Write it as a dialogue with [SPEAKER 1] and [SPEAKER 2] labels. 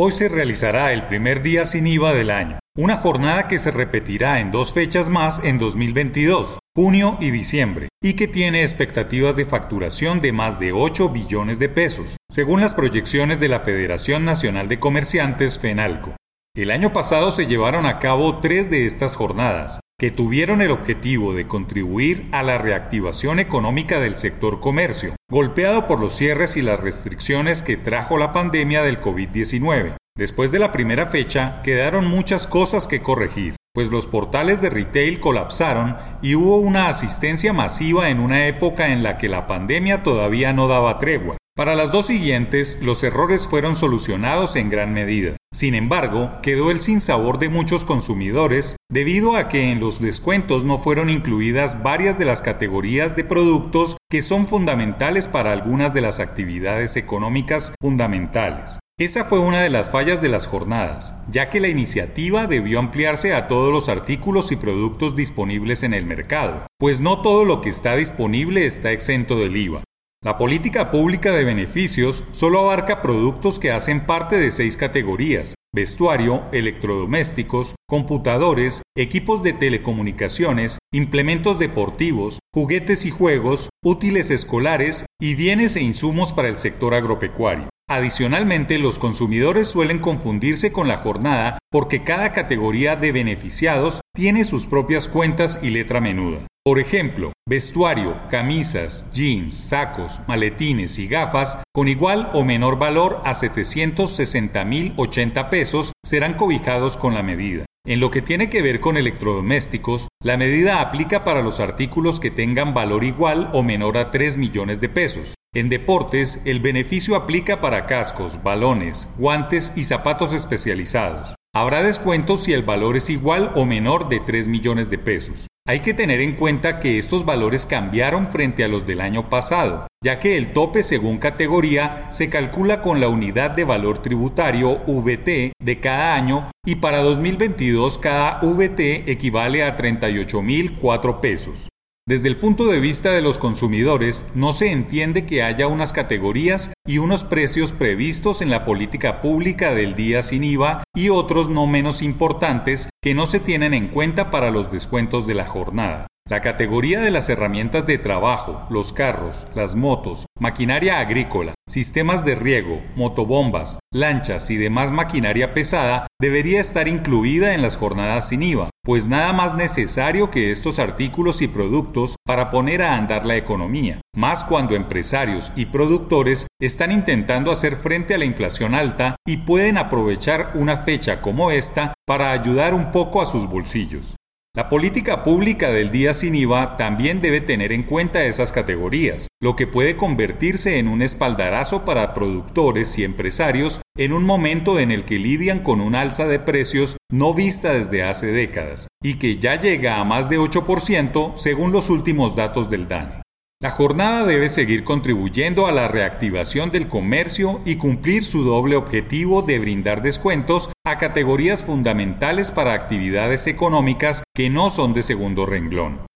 [SPEAKER 1] Hoy se realizará el primer día sin IVA del año, una jornada que se repetirá en dos fechas más en 2022, junio y diciembre, y que tiene expectativas de facturación de más de 8 billones de pesos, según las proyecciones de la Federación Nacional de Comerciantes FENALCO. El año pasado se llevaron a cabo tres de estas jornadas, que tuvieron el objetivo de contribuir a la reactivación económica del sector comercio, golpeado por los cierres y las restricciones que trajo la pandemia del COVID-19. Después de la primera fecha, quedaron muchas cosas que corregir, pues los portales de retail colapsaron y hubo una asistencia masiva en una época en la que la pandemia todavía no daba tregua. Para las dos siguientes, los errores fueron solucionados en gran medida. Sin embargo, quedó el sinsabor de muchos consumidores debido a que en los descuentos no fueron incluidas varias de las categorías de productos que son fundamentales para algunas de las actividades económicas fundamentales. Esa fue una de las fallas de las jornadas, ya que la iniciativa debió ampliarse a todos los artículos y productos disponibles en el mercado, pues no todo lo que está disponible está exento del IVA. La política pública de beneficios solo abarca productos que hacen parte de seis categorías, vestuario, electrodomésticos, computadores, equipos de telecomunicaciones, implementos deportivos, juguetes y juegos, útiles escolares y bienes e insumos para el sector agropecuario. Adicionalmente, los consumidores suelen confundirse con la jornada porque cada categoría de beneficiados tiene sus propias cuentas y letra menuda. Por ejemplo, vestuario, camisas, jeans, sacos, maletines y gafas con igual o menor valor a 760.080 pesos serán cobijados con la medida. En lo que tiene que ver con electrodomésticos, la medida aplica para los artículos que tengan valor igual o menor a 3 millones de pesos. En deportes, el beneficio aplica para cascos, balones, guantes y zapatos especializados. Habrá descuentos si el valor es igual o menor de 3 millones de pesos. Hay que tener en cuenta que estos valores cambiaron frente a los del año pasado, ya que el tope según categoría se calcula con la unidad de valor tributario VT de cada año y para 2022 cada VT equivale a 38.004 pesos. Desde el punto de vista de los consumidores, no se entiende que haya unas categorías y unos precios previstos en la política pública del día sin IVA y otros no menos importantes que no se tienen en cuenta para los descuentos de la jornada. La categoría de las herramientas de trabajo, los carros, las motos, maquinaria agrícola, sistemas de riego, motobombas, lanchas y demás maquinaria pesada debería estar incluida en las jornadas sin IVA, pues nada más necesario que estos artículos y productos para poner a andar la economía, más cuando empresarios y productores están intentando hacer frente a la inflación alta y pueden aprovechar una fecha como esta para ayudar un poco a sus bolsillos. La política pública del día sin IVA también debe tener en cuenta esas categorías, lo que puede convertirse en un espaldarazo para productores y empresarios en un momento en el que lidian con un alza de precios no vista desde hace décadas y que ya llega a más de 8% según los últimos datos del DANE. La jornada debe seguir contribuyendo a la reactivación del comercio y cumplir su doble objetivo de brindar descuentos a categorías fundamentales para actividades económicas que no son de segundo renglón.